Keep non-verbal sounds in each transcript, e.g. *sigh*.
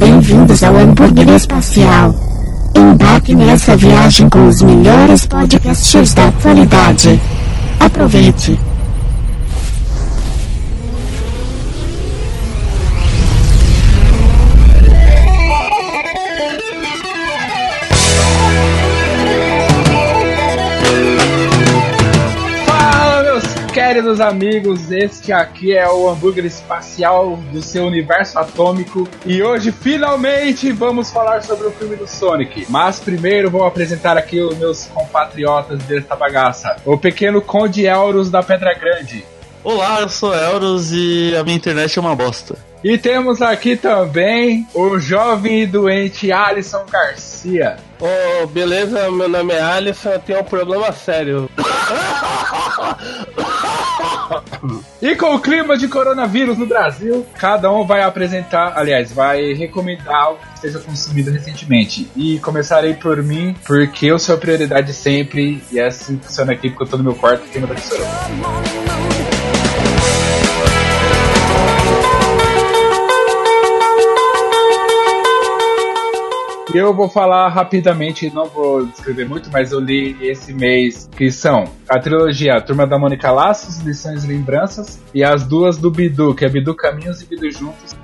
bem-vindos ao hambúrguer espacial. Embarque nessa viagem com os melhores podcasts da atualidade. Aproveite! Queridos amigos, este aqui é o hambúrguer espacial do seu universo atômico e hoje finalmente vamos falar sobre o filme do Sonic. Mas primeiro vou apresentar aqui os meus compatriotas desta bagaça, o pequeno Conde Elros da Pedra Grande. Olá, eu sou Elros e a minha internet é uma bosta. E temos aqui também o jovem e doente Alisson Garcia. Ô, beleza, meu nome é Alisson, eu tenho um problema sério. *laughs* E com o clima de coronavírus no Brasil, cada um vai apresentar, aliás, vai recomendar algo que seja consumido recentemente. E começarei por mim, porque eu sou a prioridade sempre, e é assim que funciona aqui, porque eu tô no meu quarto e quem manda E eu vou falar rapidamente, não vou descrever muito, mas eu li esse mês, que são a trilogia a Turma da Mônica Laços, Lições e Lembranças, e as duas do Bidu, que é Bidu Caminhos e Bidu Juntos.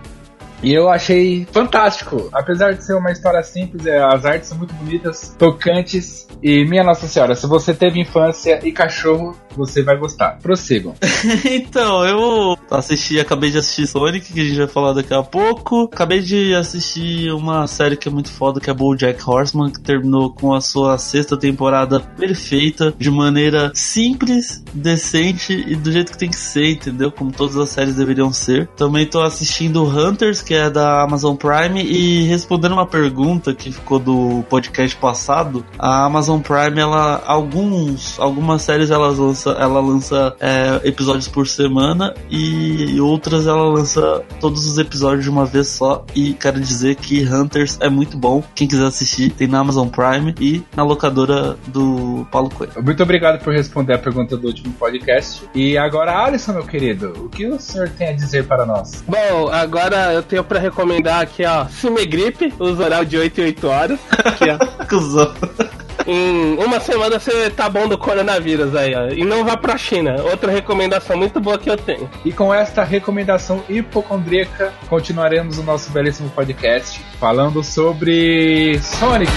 E eu achei fantástico. Apesar de ser uma história simples, é, as artes são muito bonitas, tocantes. E minha Nossa Senhora, se você teve infância e cachorro, você vai gostar. Prossigam. *laughs* então, eu assisti, acabei de assistir Sonic, que a gente vai falar daqui a pouco. Acabei de assistir uma série que é muito foda, que é BoJack Horseman, que terminou com a sua sexta temporada perfeita, de maneira simples, decente e do jeito que tem que ser, entendeu? Como todas as séries deveriam ser. Também tô assistindo Hunters, que é da Amazon Prime, e respondendo uma pergunta que ficou do podcast passado, a Amazon Prime, ela alguns algumas séries elas lança, ela lança é, episódios por semana e outras ela lança todos os episódios de uma vez só. E quero dizer que Hunters é muito bom. Quem quiser assistir tem na Amazon Prime e na locadora do Paulo Coelho. Muito obrigado por responder a pergunta do último podcast. E agora, Alisson, meu querido, o que o senhor tem a dizer para nós? Bom, agora eu tenho pra recomendar aqui, ó, Cimegripe, uso oral de 8 em 8 horas. Aqui, ó. *laughs* Cusão. Em uma semana você tá bom do coronavírus aí, ó. E não vá pra China. Outra recomendação muito boa que eu tenho. E com esta recomendação hipocondríaca, continuaremos o nosso belíssimo podcast falando sobre Sonic.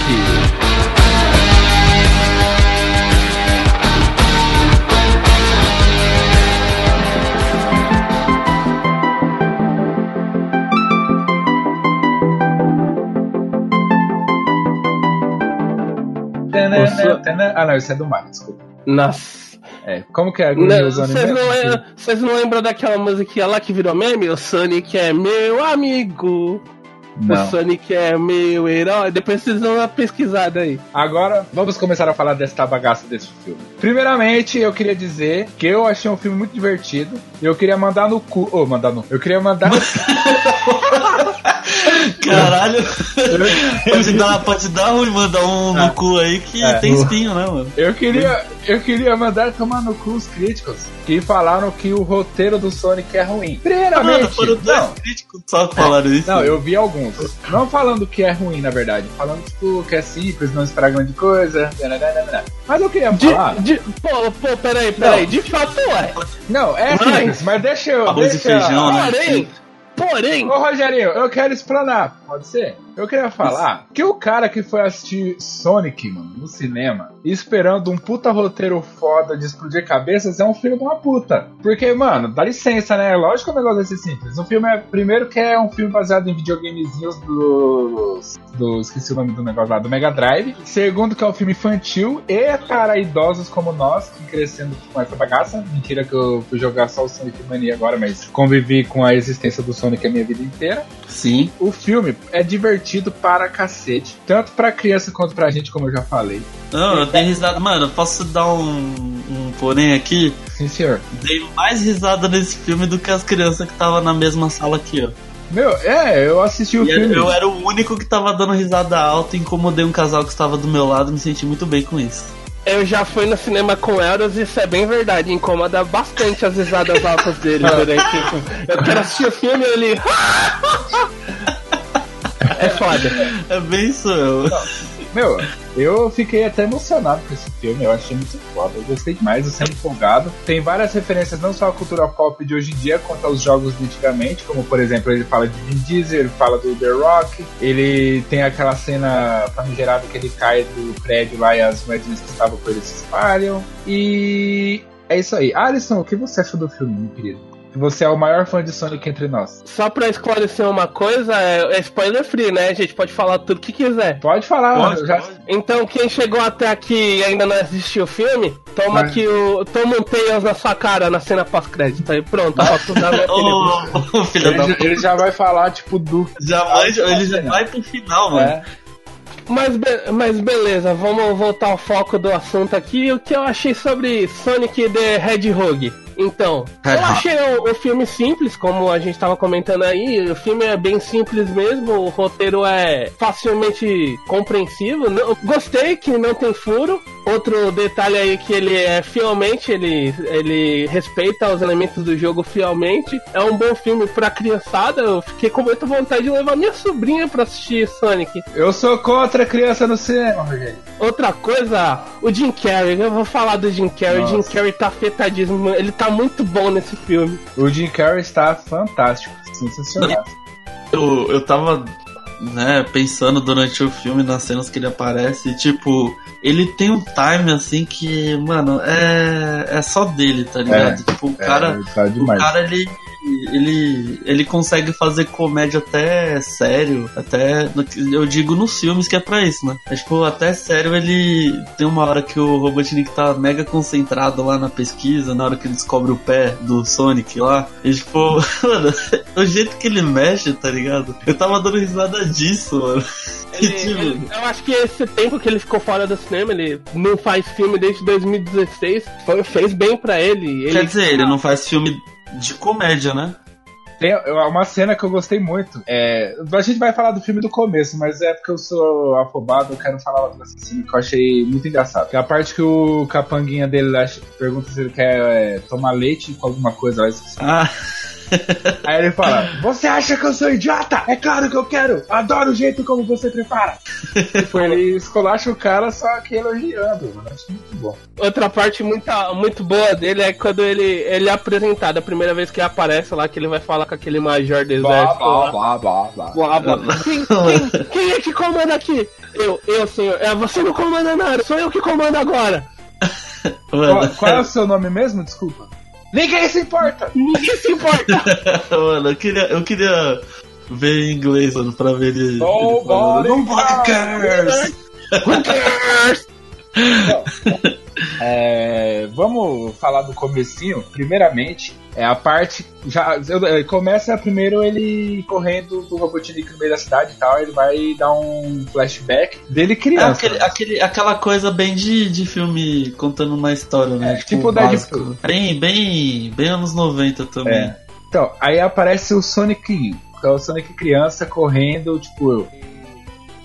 Nossa. Ah, não, isso é do Mario, desculpa. Nossa. É, como que é Vocês não, lembram- vocês não lembram daquela musiquinha lá que virou meme? O Sonic é meu amigo. O Não. Sonic é meu herói. Depois vocês dão uma pesquisada aí. Agora, vamos começar a falar desta bagaça desse filme. Primeiramente, eu queria dizer que eu achei um filme muito divertido. E eu queria mandar no cu. Ô, mandar no. Eu queria mandar. *laughs* Caralho. pode, dar, pode dar ruim mandar um no cu aí que É. tem espinho, né, mano? eu queria. Eu queria mandar tomar no cu os críticos que falaram que o roteiro do Sonic é ruim. Mano, Primeiramente. foram dois não, críticos só que falaram isso. Não, eu vi alguns. Não falando que é ruim, na verdade. Falando, tipo, que é simples, não esperar grande coisa. Mas eu queria De, falar. de, pô, pô, peraí, peraí. De fato é. Não, é Mas- simples, mas deixa eu. Arroz e deixa, feijão, né? Porém, Ô Rogerinho, eu quero explanar, pode ser? Eu queria falar que o cara que foi assistir Sonic, mano, no cinema, esperando um puta roteiro foda de explodir cabeças, é um filho de uma puta. Porque, mano, dá licença, né? Lógico que o negócio vai ser simples. O filme é, primeiro, que é um filme baseado em videogamezinhos dos. do. esqueci o nome do negócio lá, do Mega Drive. Segundo, que é um filme infantil e para idosos como nós, que crescendo com essa bagaça. Mentira que eu fui jogar só o Sonic Mania agora, mas convivi com a existência do Sonic a minha vida inteira. Sim. O filme é divertido para cacete, tanto pra criança quanto pra gente, como eu já falei. Não, eu dei risada. Mano, posso dar um, um porém aqui? Sim, senhor. Dei mais risada nesse filme do que as crianças que estavam na mesma sala aqui, ó. Meu, é, eu assisti o E filme. eu era o único que tava dando risada alta, incomodei um casal que estava do meu lado, me senti muito bem com isso. eu já fui no cinema com Eros e isso é bem verdade. Incomoda bastante as risadas altas dele durante. Eu quero assistir o filme e ele. *laughs* *laughs* é foda. É bem isso, eu. Meu, eu fiquei até emocionado com esse filme, eu achei muito foda, eu gostei demais, eu sempre empolgado. Tem várias referências não só à cultura pop de hoje em dia, quanto aos jogos de antigamente, como por exemplo, ele fala de Vin Diesel, ele fala do The Rock, ele tem aquela cena famigerada que ele cai do prédio lá e as moedinhas que estavam com ele se espalham. E é isso aí. Alisson, o que você achou do filme, meu querido? Você é o maior fã de Sonic entre nós. Só pra esclarecer uma coisa, é, é spoiler free, né? A gente pode falar tudo que quiser. Pode falar, Pode, já... pode. Então, quem chegou até aqui e ainda não assistiu o filme, toma Vai. aqui o. Toma um Tails na sua cara na cena pós-crédito. Aí pronto, posso dar minha *laughs* opinião. Ô, filho Ele, da ele já vai falar, tipo, do. Já vai, ele já vai pro final, mano. É. Mas, be- mas beleza, vamos voltar ao foco do assunto aqui. O que eu achei sobre Sonic the Hedgehog? Então, eu Hedgehog. achei o, o filme simples, como a gente estava comentando aí. O filme é bem simples mesmo, o roteiro é facilmente compreensível. Não- gostei que não tem furo. Outro detalhe aí que ele é fielmente, ele, ele respeita os elementos do jogo fielmente. É um bom filme pra criançada. Eu fiquei com muita vontade de levar minha sobrinha pra assistir Sonic. Eu sou contra criança no cinema, Rogério. Outra coisa, o Jim Carrey, eu vou falar do Jim Carrey. O Jim. Carrey tá afetadíssimo, ele tá muito bom nesse filme. O Jim Carrey está fantástico, sensacional. Eu, eu tava, né, pensando durante o filme nas cenas que ele aparece, e, tipo, ele tem um time assim que, mano, é, é só dele, tá ligado? tipo, o É, cara, tá o cara ele, ele, ele consegue fazer comédia até sério, até, eu digo nos filmes que é pra isso, né? É, tipo, até sério ele tem uma hora que o Robotnik tá mega concentrado lá na pesquisa, na hora que ele descobre o pé do Sonic lá, e tipo, *laughs* mano, o jeito que ele mexe, tá ligado? Eu tava dando risada disso, mano. *laughs* Ele- tipo, ele- eu acho que esse tempo que ele ficou fora do cinema, ele não faz filme desde 2016, foi, fez bem pra ele. ele Quer dizer, ele não faz filme de comédia, né? Tem uma cena que eu gostei muito. É, a gente vai falar do filme do começo, mas é porque eu sou afobado, eu quero falar dessa cena que eu achei muito engraçado. Que é a parte que o capanguinha dele pergunta se ele quer é, tomar leite com alguma coisa lá, eu esqueci. Ah, Aí ele fala: Você acha que eu sou idiota? É claro que eu quero! Adoro o jeito como você prepara! tipo, ele escolacha o cara só que elogiando, mano. Acho muito bom. Outra parte muito, muito boa dele é quando ele, ele é apresentado, a primeira vez que ele aparece lá, que ele vai falar com aquele major do exército lá. blá, blá, blá, blá. Blá, blá. Quem, quem- quem é que comanda aqui? Eu, eu, senhor. É, você não comanda nada, sou eu que comando agora. *laughs* mano, Qual, qual é o seu nome mesmo? Desculpa. Ninguém se importa! Ninguém se importa. *laughs* mano, eu queria, eu queria ver em inglês, mano, pra ver ele. ele falando, Nobody cares! Who cares? *laughs* É, vamos falar do comecinho. Primeiramente, é a parte. Já, é, começa primeiro ele correndo do Robotnik no meio da cidade e tal. Ele vai dar um flashback dele É criança. aquele, aquele, aquela coisa bem de, de filme contando uma história, né? É, tipo Deadpool. Bem, bem, bem anos 90 também. É. Então, aí aparece o Sonic, que é o Sonic criança correndo, tipo.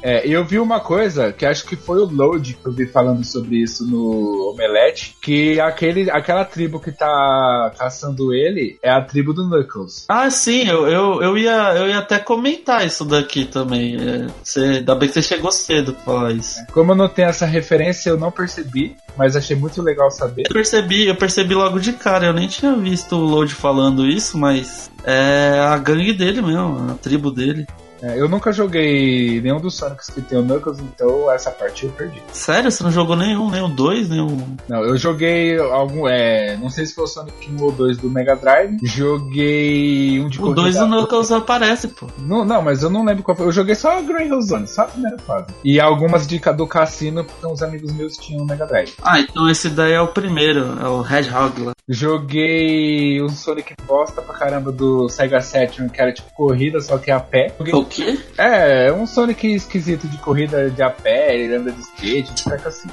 É, eu vi uma coisa que acho que foi o Load que eu vi falando sobre isso no Omelete, que aquele, aquela tribo que tá caçando ele é a tribo do Knuckles. Ah, sim, eu, eu, eu, ia, eu ia até comentar isso daqui também. É, você, ainda bem que você chegou cedo pra falar isso. Como eu não tenho essa referência, eu não percebi, mas achei muito legal saber. Eu percebi, eu percebi logo de cara, eu nem tinha visto o Load falando isso, mas é a gangue dele mesmo, a tribo dele. É, eu nunca joguei nenhum dos Sonics que tem o Knuckles, então essa parte eu perdi. Sério, você não jogou nenhum, nem o 2, nem o. Não, eu joguei algum. É, não sei se foi o Sonic 1 ou 2 do Mega Drive. Joguei um de O 2 corrida- do Knuckles aparece, pô. Não, não, mas eu não lembro qual foi. Eu joguei só a Green Hill Zone, só a primeira fase. E algumas de, do cassino, porque uns amigos meus tinham o Mega Drive. Ah, então esse daí é o primeiro, é o Hedgehog lá. Joguei um Sonic bosta pra caramba do Sega Saturn, que era tipo corrida, só que a pé. Joguei- Quê? É, um Sonic esquisito de corrida de a pé, ele anda de skate, de assim.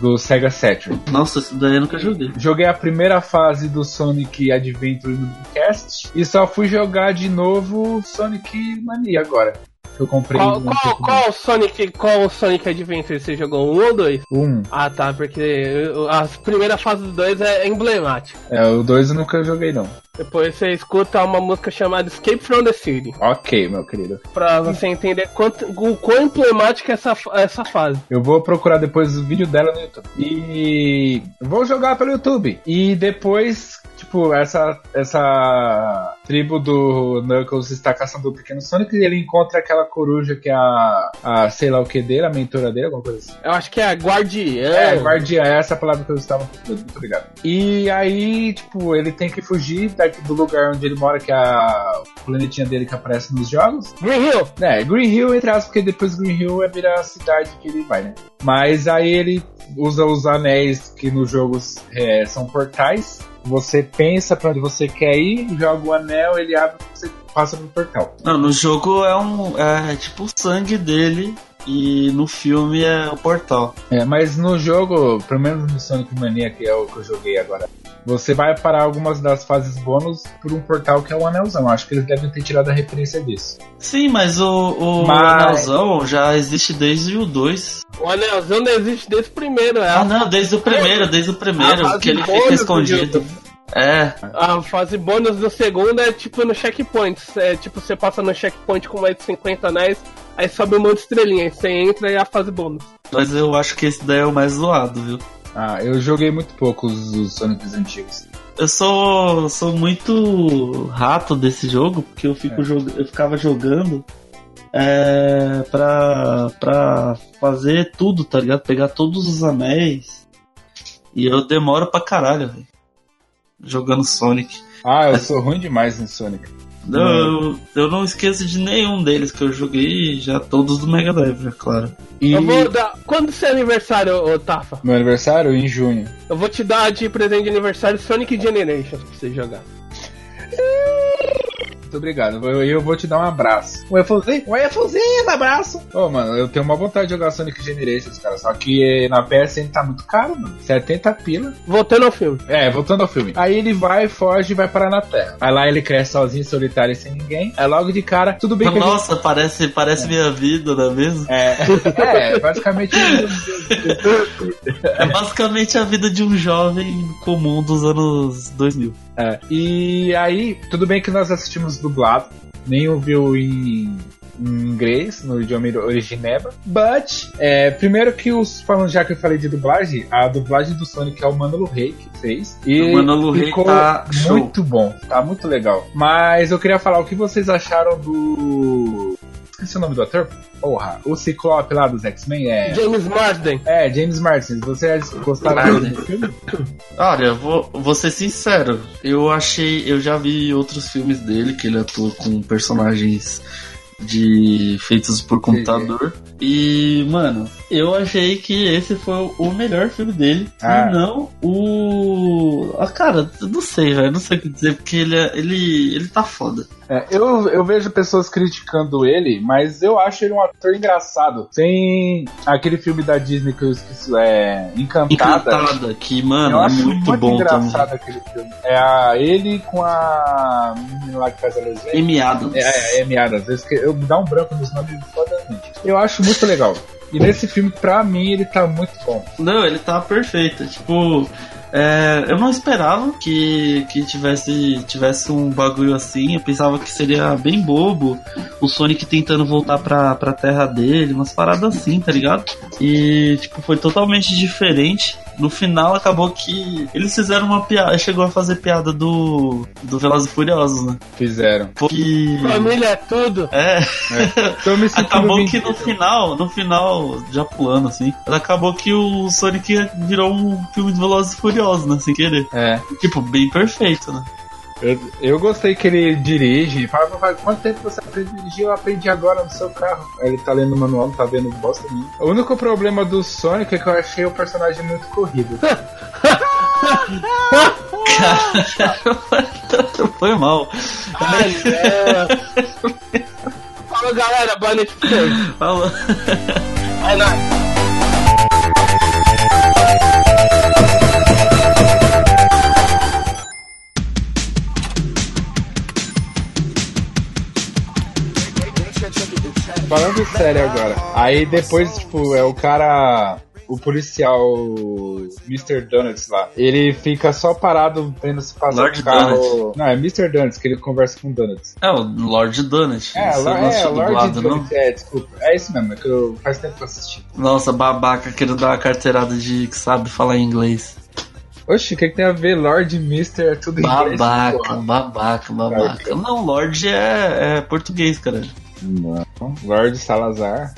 Do Sega Saturn. Nossa, esse daí eu nunca joguei. Joguei a primeira fase do Sonic Adventure no Dreamcast e só fui jogar de novo Sonic Mania agora. Eu comprei Qual, qual, qual Sonic, qual Sonic Adventure você jogou? Um ou dois? Um. Ah, tá, porque a primeira fase do dois é emblemática. É, o dois eu nunca joguei, não. Depois você escuta uma música chamada Escape from the City. Ok, meu querido. Pra você entender quanto, o quão emblemática é essa, essa fase. Eu vou procurar depois o vídeo dela no YouTube. E vou jogar pelo YouTube. E depois, tipo, essa, essa tribo do Knuckles está caçando o pequeno Sonic e ele encontra aquela coruja que é a, a sei lá o que dele, a mentora dele, alguma coisa assim. Eu acho que é a Guardiã. É, guardiã, é essa a palavra que eu estava muito obrigado. E aí, tipo, ele tem que fugir daqui do lugar onde ele mora, que é a planetinha dele que aparece nos jogos. Green Hill. É, Green Hill, entre aspas, porque depois Green Hill é virar a cidade que ele vai, né? Mas aí ele usa os anéis que nos jogos é, são portais. Você pensa pra onde você quer ir, joga o anel, ele abre e você passa pro portal. Não, no jogo é um. É tipo o sangue dele. E no filme é o portal. É, mas no jogo, pelo menos no Sonic Mania, que é o que eu joguei agora, você vai parar algumas das fases bônus por um portal que é o anelzão. Acho que eles devem ter tirado a referência disso. Sim, mas o, o Mas- anelzão já existe desde o 2. O anelzão não existe desde o primeiro. É Ah, não, desde o primeiro, desde o primeiro, que ele bônus fica do escondido. É, A fase bônus do segundo é tipo no checkpoint. É tipo, você passa no checkpoint com mais de 50 anéis, aí sobe um monte de estrelinha. Aí você entra e é a fase bônus. mas eu acho que esse daí é o mais zoado, viu? Ah, eu joguei muito pouco os, os Sonics antigos. Eu sou, sou muito rato desse jogo, porque eu, fico É. jog- eu ficava jogando é, pra, pra fazer tudo, tá ligado? Pegar todos os anéis. E eu demoro pra caralho, velho. Jogando Sonic. Ah, eu sou ruim demais no Sonic. Eu, eu não esqueço de nenhum deles que eu joguei, já todos do Mega Drive, é claro. E Eu vou dar. Quando é seu aniversário, ô Tafa? meu aniversário em junho. Eu vou te dar de presente de aniversário Sonic Generations pra você jogar. Muito obrigado. Eu, eu vou te dar um abraço. Um Efuzinho? Um Efuzinho, um abraço. Ô, mano, eu tenho uma vontade de jogar Sonic Generations, cara. Só que eh, na PSN tá muito caro, mano. 70 pila. Voltando ao filme. É, voltando ao filme. Aí ele vai, foge e vai parar na Terra. Aí lá ele cresce sozinho, solitário e sem ninguém. Aí logo de cara, tudo bem que a gente- Nossa, parece, parece minha vida, não é mesmo? É, *laughs* é, basicamente. É basicamente a vida de um jovem comum dos anos 2000. É. E aí, tudo bem que nós assistimos dublado, nenhum viu em, em inglês, no idioma origineba. But, é, primeiro que os. Falando já que eu falei de dublagem, a dublagem do Sonic é o Manolo Rey que fez. E O Manolo Rey ficou tá show. muito bom, tá muito legal. Mas eu queria falar o que vocês acharam do. Esqueci o nome do ator? Porra, o Ciclope lá dos X-Men é. James Marsden. É, James Martin. Vocês gostaram Marsden. do filme? Olha, eu vou, vou ser sincero. Eu achei. Eu já vi outros filmes dele que ele atua com personagens de feitos por computador. E, mano, eu achei que esse foi o melhor filme dele. Ah. E não o. Ah, cara, não sei, velho. Não sei o que dizer, porque ele, é- ele, ele tá foda. É, eu, eu vejo pessoas criticando ele, mas eu acho ele um ator engraçado. Tem aquele filme da Disney que eu esqueci, é Encantada. Encantada, que, mano, eu é acho muito, bom engraçado também. aquele filme. É a, ele com a menina lá que faz a Adams. É, é, Amy Adams. Eu, eu me dá um branco nos nomes fodamente. Eu acho muito legal. E nesse filme, pra mim, ele tá muito bom. Não, ele tá perfeito. Tipo, é, eu não esperava que, que tivesse, tivesse um bagulho assim. Eu pensava que seria bem bobo. O Sonic tentando voltar pra, pra terra dele, umas paradas assim, tá ligado? E, tipo, foi totalmente diferente. No final acabou que eles fizeram uma piada. Chegou a fazer piada do, do Velozes e Furiosos, né? Fizeram. Que. Família é tudo. É, Tô me sentindo Acabou que no final, no final, já pulando assim, acabou que o Sonic virou um filme de Velozes e Furiosos, né? Sem querer. É. Tipo, bem perfeito, né? Eu, eu gostei que ele dirige. Fala, papai, quanto tempo você aprende a dirigir? Eu aprendi agora no seu carro. Aí ele tá lendo o manual, não tá vendo bosta nenhuma. O único problema do Sonic é que eu achei o personagem muito corrido. *laughs* Foi mal. Ai, é. *laughs* Fala galera, boa noite pra vocês. Falou. É nóis. Sério agora. Aí depois, tipo, é o cara. O policial Mr. Donuts lá. Ele fica só parado vendo se passa Lord o carro. Donuts. Não, é Mr. Donuts que ele conversa com o Donuts. É, o Lord Donut. É, Lo- é, assistiu Lord? Donuts. É, desculpa. É isso mesmo, é que eu faz tempo que eu assisti. Nossa, babaca querendo dar uma carteirada de que sabe falar inglês. Oxi, o que, que tem a ver Lord e Mr. É tudo em inglês? Babaca, babaca, babaca. Não, Lord é, é português, cara. Não. Lord Salazar.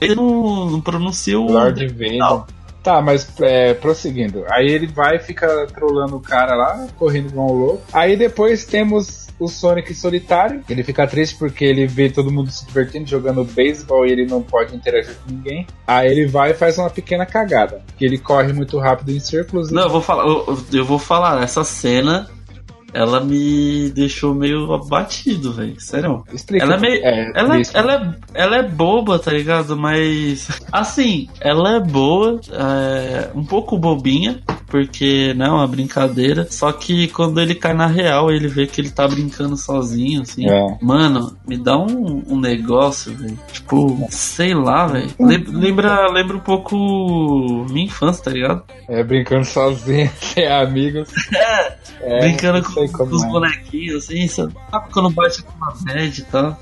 Ele não, não pronuncia o. Lord Vader. Tá, mas é, prosseguindo. Aí ele vai e fica trolando o cara lá, correndo igual um louco. Aí depois temos o Sonic solitário. Ele fica triste porque ele vê todo mundo se divertindo, jogando beisebol e ele não pode interagir com ninguém. Aí ele vai e faz uma pequena cagada. Que ele corre muito rápido em círculos. e- Não, eu vou falar, eu, eu vou falar, essa cena, ela me deixou meio abatido, velho. Sério. Explica. Ela é meio. ela, triste. ela, é, ela é boba, tá ligado? Mas. Assim, ela é boa, é, um pouco bobinha, porque não é uma brincadeira. Só que quando ele cai na real, ele vê que ele tá brincando sozinho, assim. É. Mano, me dá um, um negócio, velho. Tipo, sei lá, velho. Lem- Lembra, lembra um pouco minha infância, tá ligado? É, brincando sozinho, *laughs* sem amigos. *laughs* É, brincando com, com os é. bonequinhos, assim, sabe? Sabe quando bate com uma bad e tal.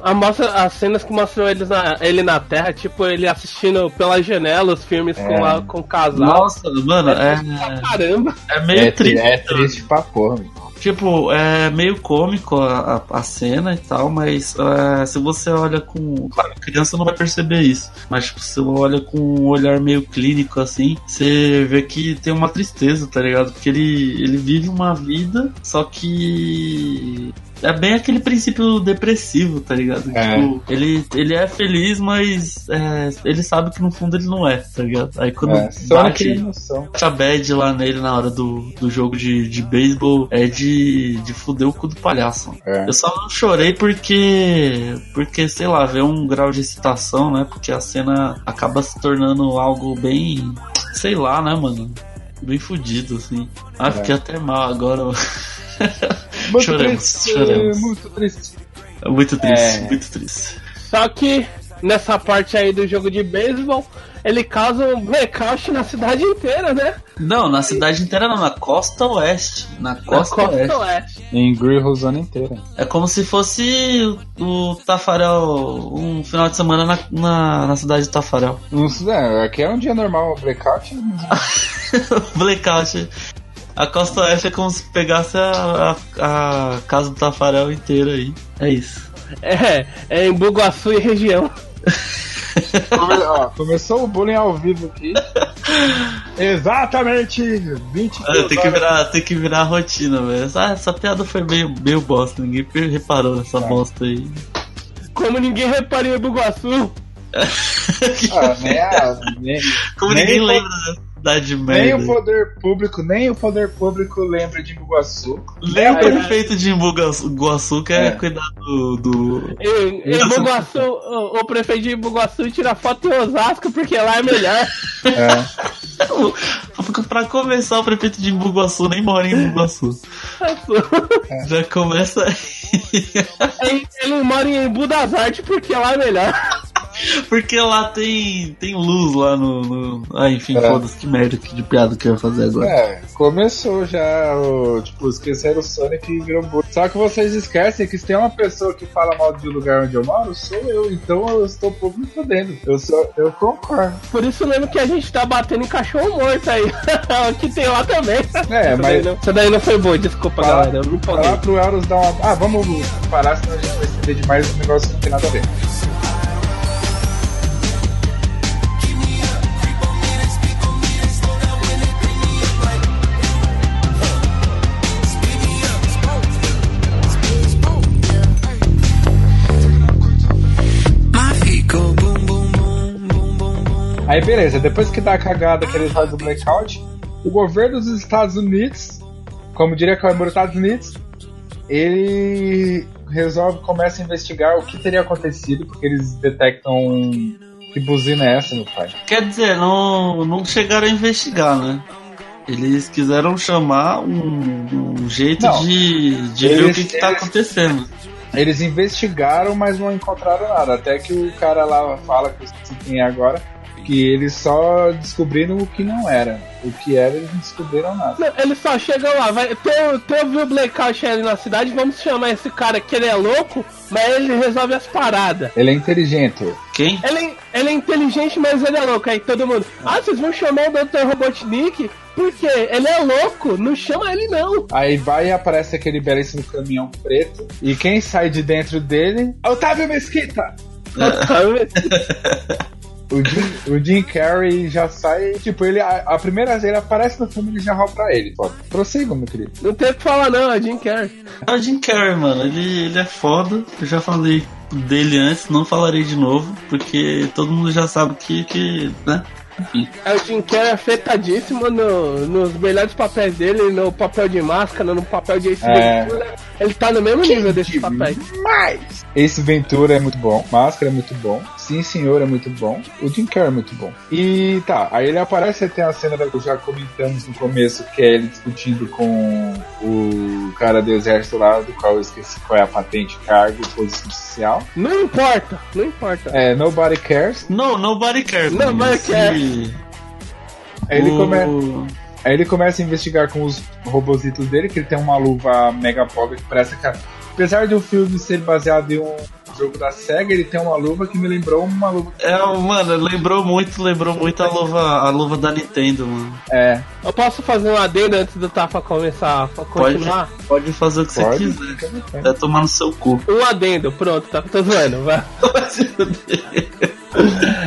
A mostra, as cenas que mostram eles na- ele na Terra, tipo, ele assistindo pela janela os filmes É. com, a, com o casal. Nossa, mano, é, Caramba! é meio É, tri- triste. é triste pra porra. meu. Tipo, é meio cômico a, a, a cena e tal, mas é, se você olha com. Claro, criança não vai perceber isso. Mas tipo, se você olha com um olhar meio clínico assim, você vê que tem uma tristeza, tá ligado? Porque ele, ele vive uma vida, só que. É bem aquele princípio depressivo, tá ligado? É. Tipo, ele, ele é feliz, mas é, ele sabe que no fundo ele não é, tá ligado? Aí quando É, é bate, bate a bad lá nele na hora do, do jogo de, de beisebol é de, de fuder o cu do palhaço. É. Eu só não chorei porque. Porque, sei lá, vê um grau de excitação, né? Porque a cena acaba se tornando algo bem. Sei lá, né, mano? Bem fudido, assim. Ah, É. fiquei até mal agora. *laughs* Muito Choramos, triste, choramos. muito triste. É muito triste, É. muito triste. Só que nessa parte aí do jogo de beisebol, ele causa um blackout na cidade inteira, né? Não, na cidade inteira não, na costa oeste. Na Na costa, costa oeste. oeste. Em Green Zona inteira. É como se fosse o, o Tafarel, um final de semana na, na, na cidade de Tafarel. Não sei, é, aqui é um dia normal, blackout. *laughs* Blackout. A costa oeste é como se pegasse a, a, a casa do Tafarel inteira aí. É isso. É, é em Bugaçu e região. Come- ó, começou o bullying ao vivo aqui. *laughs* Exatamente! 20 Ah, tem, que virar, tem que virar rotina, velho. Essa, essa piada foi meio, meio bosta, ninguém reparou nessa bosta aí. Como ninguém reparou em Bugaçu. *laughs* Ah, nem, a- nem- Como nem ninguém lembra da cidade de nem o merda. poder público, nem o poder público lembra de Iguaçu. Nem o É, prefeito de Imbuguaçu quer É. cuidar do. do... Nossa. Bugaçu, o, o prefeito de Bugaçu tira foto em Osasco porque lá é melhor. É, *laughs* Pra começar, o prefeito de Imbuguaçu nem mora em Imbuguaçu. *laughs* Já começa aí. ele, ele mora em Embu das Artes porque lá é melhor. *laughs* Porque lá tem, tem luz lá no. no- Ah, enfim, É. foda-se, que merda que de piada que eu ia fazer agora. é, começou já o. Tipo, esqueceram o Sonic e virou bullying. Só que vocês esquecem que se tem uma pessoa que fala mal do lugar onde eu moro, sou eu. Então eu estou pouco me fodendo. Eu, sou, eu concordo. Por isso lembro que a gente tá batendo em cachorro morto aí. *laughs* que tem lá também. É, Essa daí mas. não- Essa daí não foi boa, desculpa, Fala- galera. Eu. Falar pro Euros dar uma. Ah, vamos parar, senão a gente vai estender demais um negócio que não tem nada a ver. Aí beleza, depois que dá a cagada que eles fazem o blackout, o governo dos Estados Unidos, como diria que é os Estados Unidos, ele resolve, começa a investigar o que teria acontecido, porque eles detectam que buzina é essa, meu pai. Quer dizer, não, não chegaram a investigar, né? Eles quiseram chamar um, um jeito Não. de, de ver o Eles- que, tá eles- acontecendo. Eles investigaram, mas não encontraram nada. Até que o cara lá fala que quem é agora. Que eles só descobriram o que não era. O que era, eles não descobriram nada. Não, ele só chega lá, vai. Teve o blackout ali na cidade, vamos chamar esse cara que ele é louco, mas ele resolve as paradas. Ele é inteligente. Quem? Ele, é- ele é inteligente, mas ele é louco. Aí todo mundo, ah, vocês vão chamar o Dr. Robotnik? Por quê? Ele é louco, não chama ele não. Aí vai e aparece aquele belíssimo caminhão preto. E quem sai de dentro dele? Otávio Mesquita! *laughs* *laughs* O Jim, o Jim Carrey já sai. Tipo, ele. A, a primeira vez ele aparece no filme e já rouba pra ele. Foda. Prossiga, meu querido. Não tem o que falar não, é Jim Carrey. É o Jim Carrey, mano. Ele, ele é foda. Eu já falei dele antes, não falarei de novo, porque todo mundo já sabe que, que né? Enfim. É o Jim Carrey afetadíssimo no, nos melhores papéis dele, no papel de máscara, no papel de Ace É. Ventura. Ele tá no mesmo nível desses papéis. Mas esse Ventura é muito bom, Máscara é muito bom, Sim Senhor é muito bom, o Jim Carrey é muito bom. E tá, aí ele aparece e tem a cena que já comentamos no começo, que é ele discutindo com o cara do exército lá, do qual eu esqueci qual é a patente, cargo, posição social. Não importa, não importa. É, Nobody Cares. No, nobody cares. Nobody cares. Aí ele, o- come... aí ele começa a investigar com os robositos dele, que ele tem uma luva mega pobre que parece que. Apesar de o filme ser baseado em um jogo da SEGA, ele tem uma luva que me lembrou uma luva. É, mano, lembrou muito, lembrou muito a luva, a luva da Nintendo, mano. É, Eu posso fazer um adendo antes do Tafa começar a Pode, continuar? pode fazer o que pode. você quiser. É tomar no seu cu. Um adendo, pronto, tá tô zoando, vai. *laughs*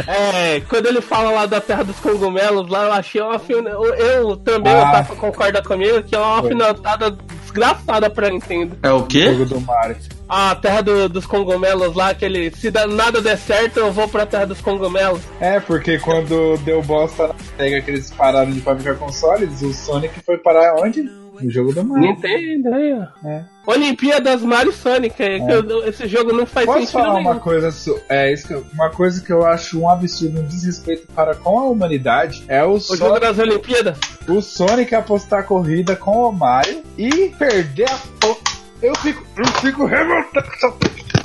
É, quando ele fala lá da Terra dos Cogumelos, lá eu achei uma filme. Eu, também, Ah. o Tafa concorda comigo, que é uma Foi. alfinetada desgraçada pra Nintendo. É o quê? jogo do Mario. A Terra do- dos Cogumelos lá, que ele, se nada der certo, eu vou pra Terra dos Cogumelos. É, porque quando deu bosta na SEGA que eles pararam de fabricar consoles, o Sonic foi parar onde? No jogo do Mario. Nintendo aí, ó. É. Olimpíadas Mario Sonic, é. eu- esse jogo não faz Posso sentido falar nenhum. uma coisa? É isso uma coisa que eu acho um absurdo, um desrespeito para com a humanidade é o, O jogo Sonic, das Olimpíadas? o Sonic apostar a corrida com o Mario e perder a po... Eu fico, eu fico revoltado.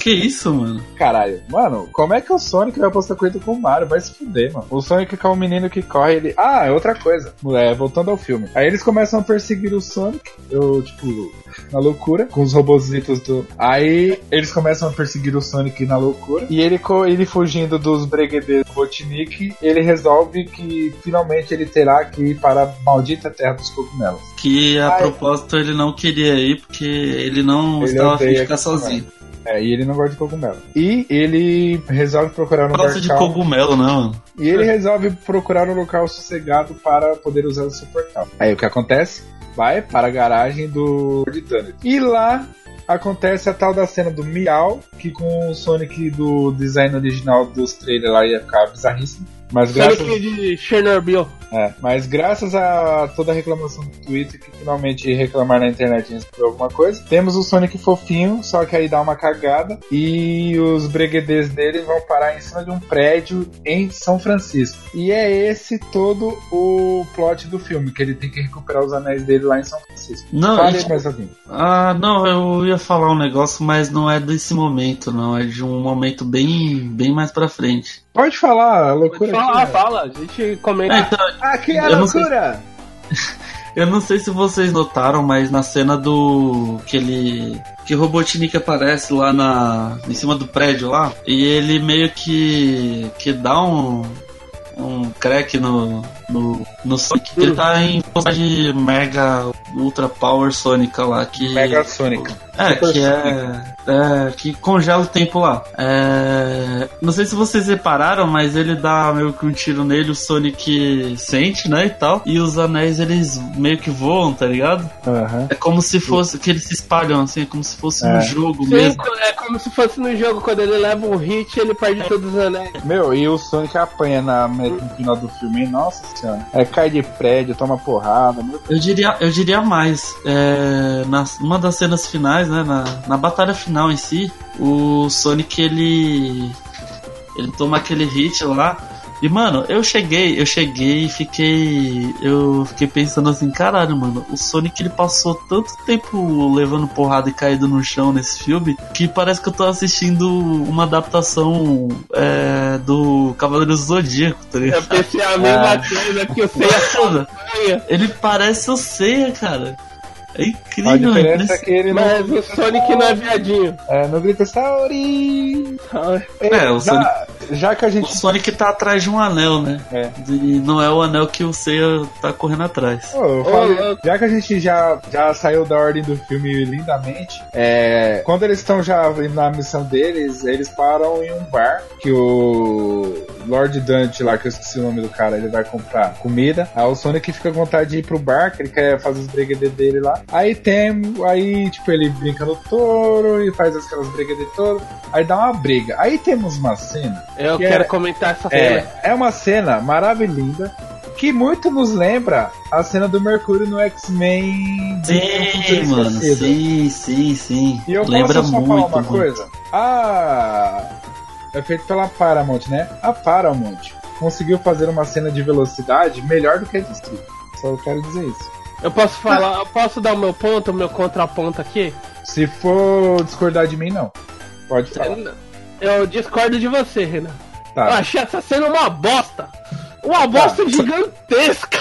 Que isso, mano? Caralho, mano, como é que o Sonic vai apostar corrida com o Mario? Vai se fuder, mano. O Sonic que é um menino que corre, ele. Ah, é outra coisa. É, voltando ao filme. Aí eles começam a perseguir o Sonic, eu, tipo, na loucura, com os robôzitos do. Aí eles começam a perseguir o Sonic na loucura. E ele, ele fugindo dos breguedês do Botnik, ele resolve que finalmente ele terá que ir para a maldita terra dos cogumelos. Que a Ai. propósito ele não queria ir porque ele não Ele estava afim de ficar sozinho. É, e ele não gosta de cogumelo. E ele resolve procurar um lugar Gosta de cogumelo, né, mano? E ele resolve procurar um local sossegado para poder usar o seu portal. Aí o que acontece? Vai para a garagem do Lord. E lá acontece a tal da cena do Miau, que com o Sonic do design original dos trailers lá ia ficar bizarríssimo. Mas graças, de Chernobyl. é, mas graças a toda a reclamação do Twitter, que finalmente reclamar na internet resolveu alguma coisa, temos o Sonic fofinho, só que aí dá uma cagada e os breguedês dele vão parar em cima de um prédio em São Francisco. E é esse todo o plot do filme, que ele tem que recuperar os anéis dele lá em São Francisco. Não, Fale e- mais alguém. Ah, não, eu ia falar um negócio, mas não é desse momento, não. É de um momento bem, bem mais pra frente. Pode falar, a loucura Fala, aqui. né? fala, a gente comenta. É, então, Aqui é Eu não sei- loucura! *laughs* eu não sei se vocês notaram, mas na cena do. que ele. que o Robotnik aparece lá na. em cima do prédio lá, e ele meio que. que dá um. um crack no. No, no Sonic. Ele tá em forma de Mega Ultra Power Sônica lá, que. Mega Sonic. É, Super que é, é. que congela o tempo lá. É, não sei se vocês repararam, mas ele dá meio que um tiro nele, o Sonic sente, né? E tal. E os anéis eles meio que voam, tá ligado? Aham. É como se fosse. que eles se espalham, assim, é como se fosse É. no jogo Sim, mesmo. é como se fosse no jogo, quando ele leva um hit, ele perde todos os anéis. Meu, e o Sonic apanha na, no final do filme, hein? Nossa senhora. É, cai de prédio, toma porrada. Eu diria, eu diria mais. É, na, uma das cenas finais, né? Na, na batalha final em si, o Sonic ele. Ele toma aquele hit lá. E, mano, eu cheguei, eu cheguei e fiquei. Eu fiquei pensando assim, caralho, mano, o Sonic ele passou tanto tempo levando porrada e caído no chão nesse filme que parece que eu tô assistindo uma adaptação é, do Cavaleiros do Zodíaco, tá Eu ligado? pensei a mesma coisa que eu sei ele parece o Seiya, cara. É A incrível, diferença é né? que ele não, Mas o Sonic não é viadinho. é, não grita Sauri. É, o já, já que a O gente. Sonic tá atrás de um anel, né? É. E não é o anel que o Seiya tá correndo atrás. Pô, eu falei- louco. já que a gente já, já saiu da ordem do filme lindamente, é, quando eles estão já indo na missão deles, eles param em um bar que o Lord Dante lá, que eu esqueci o nome do cara, ele vai comprar comida. Aí o Sonic fica com vontade de ir pro bar, que ele quer fazer os breguedê dele lá. Aí tem, aí tipo, ele brinca no touro e faz aquelas breguedê todas. Aí dá uma briga. Aí temos uma cena Eu Que quero é- comentar essa cena. é, é uma cena maravilhosa que muito nos lembra a cena do Mercúrio no X-Men. Sim, Futuro mano, Esquecido. sim, sim, sim. E eu Lembra posso só muito. falar uma mano. coisa? A. É feito pela Paramount, né? A Paramount conseguiu fazer uma cena de velocidade melhor do que a DC. Só quero dizer isso. Eu posso falar, eu posso dar o meu ponto, o meu contraponto aqui? Se for discordar de mim, não. Pode falar. Eu discordo de você, Renan. Eu Tá. achei essa cena uma bosta. Uma bosta gigantesca.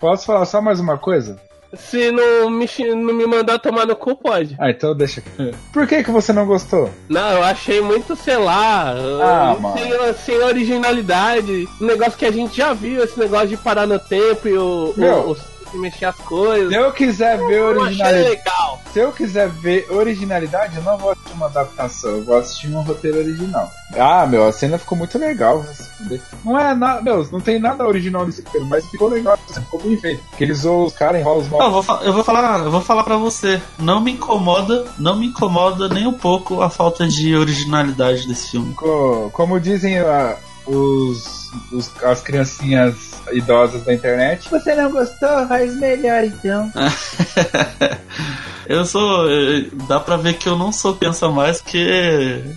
Posso falar só mais uma coisa? Se não me, não me mandar tomar no cu, pode. Ah, então deixa aqui. Por que, que você não gostou? Não, eu achei muito, sei lá, Ah, mano. sem, sem originalidade. Um negócio que a gente já viu, esse negócio de parar no tempo e o, Meu. o, mexer as coisas. Se eu quiser ver Eu originalidade. legal. Se eu quiser ver originalidade, eu não vou assistir uma adaptação, eu vou assistir um roteiro original. Ah, meu, a cena ficou muito legal. Não é nada, meu, não tem nada original nesse filme, mas ficou legal, ficou bem feito. Que eles zoam os caras, enrolam os eu, mal. vou, eu vou falar, eu vou falar para você. Não me incomoda, não me incomoda nem um pouco a falta de originalidade desse filme. Co- Como dizem ah, os, os- as criancinhas idosas da internet. Você não gostou? Faz melhor então. *laughs* Eu sou. Dá pra ver que eu não sou criança mais, que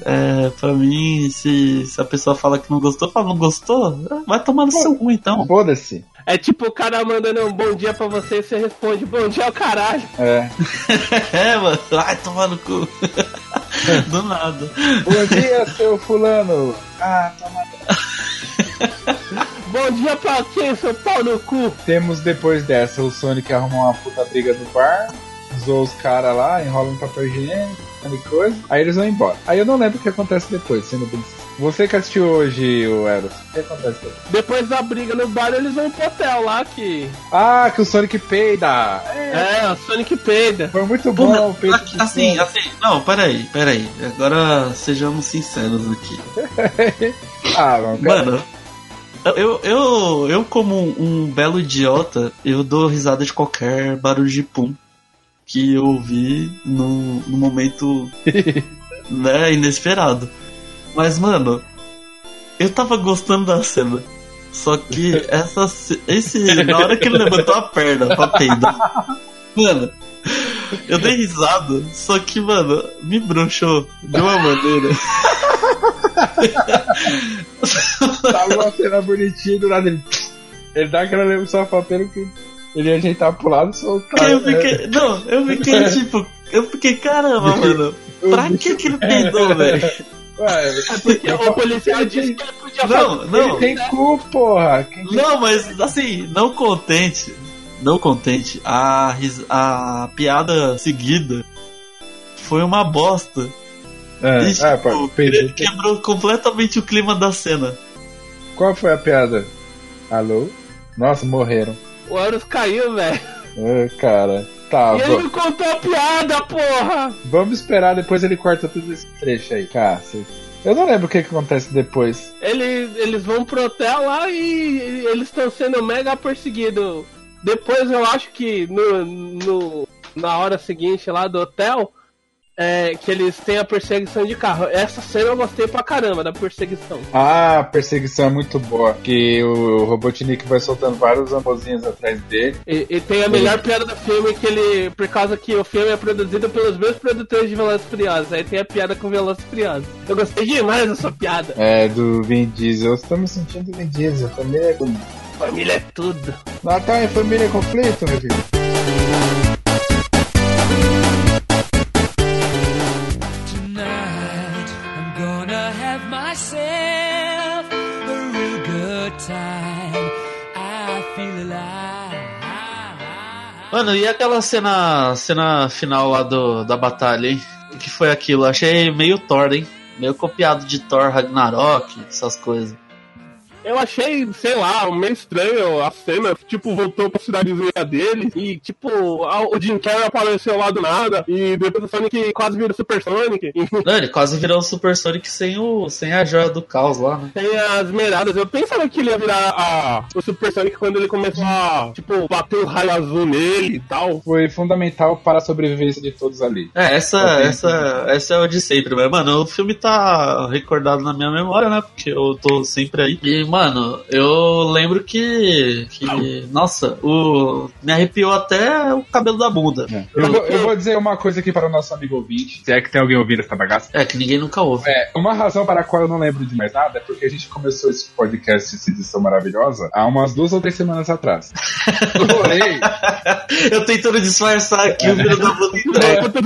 é, pra mim, se, se a pessoa fala que não gostou, fala, não gostou? Vai tomar no seu cu então. Foda-se. É tipo o cara mandando um bom dia pra você e você responde bom dia ao caralho. É. *laughs* é, mano, vai tomar no cu. *laughs* Do nada. Bom dia, seu fulano. Ah, toma. Bom dia pra quem, seu pau no cu? Temos depois dessa o Sonic arruma uma puta briga no bar, zoa os caras lá, enrola um papel higiênico, coisa. Aí eles vão embora. Aí eu não lembro o que acontece depois, sendo bem sincero. Você que assistiu hoje, o Eros, o que acontece depois? Da briga no bar, eles vão pro hotel lá que. Ah, que o Sonic peida! É, É, o Sonic peida. foi muito bom o peito aqui- assim, assim, não, peraí, peraí. Agora sejamos sinceros aqui. *laughs* Ah, não. Mano, eu, eu, eu como um belo idiota, eu dou risada de qualquer barulho de pum que eu ouvi no, no momento *laughs* né, inesperado. Mas, mano, eu tava gostando da cena. Só que *laughs* essa, esse, na hora que ele levantou a perna pra peidar, mano, eu dei risada, só que, mano, me broxou de uma maneira. Tava uma cena bonitinha do lado ele. Ele dá aquela lembra papel que ele ia ajeitar pro lado e soltar. Eu fiquei. Não, eu fiquei tipo. Eu fiquei, caramba, *laughs* mano. Pra que que ele peidou, velho? Ué, Porque o policial disse que ele podia Não, fazer. não. Ele tem cu, porra. Quem tem- Não, mas assim, não contente. Não contente. A, ris- a piada seguida foi uma bosta. É, E, ah, tipo, pô, ele quebrou completamente o clima da cena. Qual foi a piada? Alô? Nossa, morreram. O Eros caiu, velho. Ah, cara. Tá, E ele não contou a piada, porra! vamos esperar, depois ele corta tudo esse trecho aí. Cacete. Eu não lembro o que, que acontece depois. Ele, eles vão pro hotel lá e eles estão sendo mega perseguidos. Depois eu acho que no, no, na hora seguinte lá do hotel, é, que eles têm a perseguição de carro. Essa cena eu gostei pra caramba da perseguição. Ah, a perseguição é muito boa. Que o Robotnik vai soltando vários amorzinhos atrás dele. E, e tem a melhor piada do filme que ele, por causa que o filme é produzido pelos mesmos produtores de Velozes e Furiosos. Aí tem a piada com Velozes Furiosos. Eu gostei demais dessa piada. É, do Vin Diesel. Eu estou me sentindo Vin Diesel. Família é com... Família é tudo. Natal em família é conflito, meu filho. Mano, e aquela cena, cena final lá do, da batalha, hein? O que foi aquilo? Achei meio Thor, hein? Meio copiado de Thor Ragnarok, essas coisas. Eu achei, sei lá, meio estranho a cena. Tipo, voltou pra cidadezinha dele e, tipo, a- o Jim Carrey apareceu lá do nada e depois o Sonic quase vira Super Sonic. *laughs* Não, ele quase virou o Super Sonic sem, o, sem a joia do caos lá, né? tem as miradas. Eu pensava que ele ia virar a, o Super Sonic quando ele começou a, tipo, bater o raio azul nele e tal. Foi fundamental para a sobrevivência de todos ali. É, essa, essa, essa é o de sempre, mas, mano, o filme tá recordado na minha memória, né? Porque eu tô sempre aí. E, mano, eu lembro que. que nossa, o. Me arrepiou até o cabelo da bunda. Eu vou, eu vou dizer uma coisa aqui para o nosso amigo ouvinte, se é que tem alguém ouvindo essa bagaça. É, que ninguém nunca ouve. É, uma razão para a qual eu não lembro de mais nada é porque a gente começou esse podcast, essa edição maravilhosa, há umas duas ou três semanas atrás. *laughs* Porém, Eu tentando disfarçar aqui o filho da bunda. Eu tô